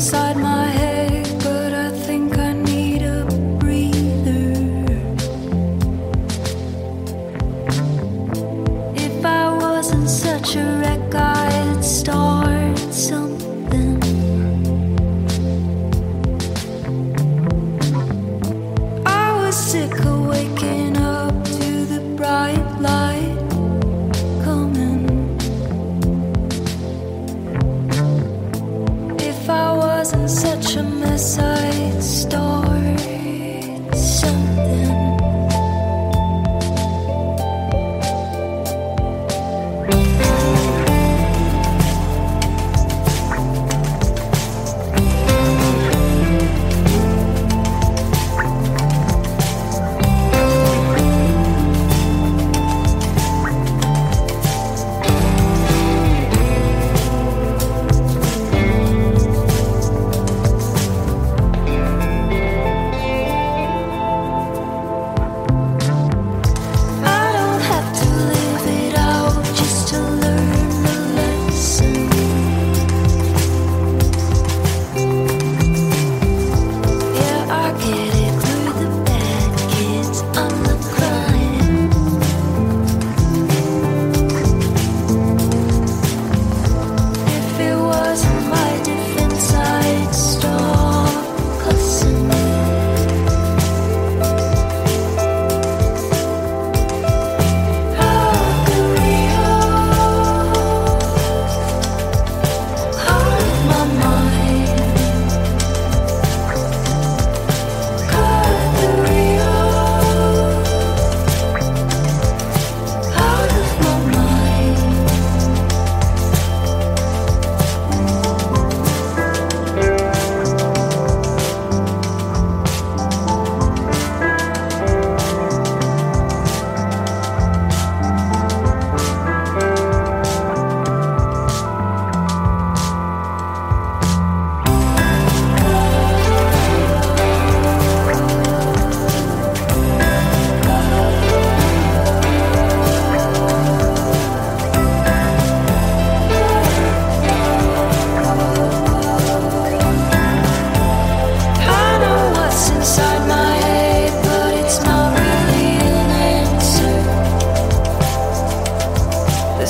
inside my head, but I think I need a breather. If I wasn't such a wreck, I'd start something. I was sick.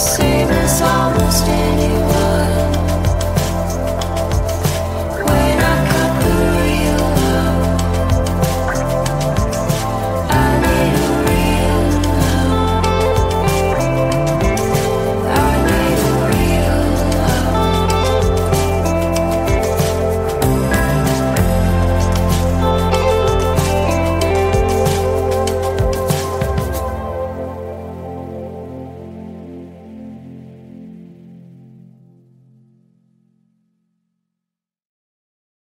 Same as almost anyone.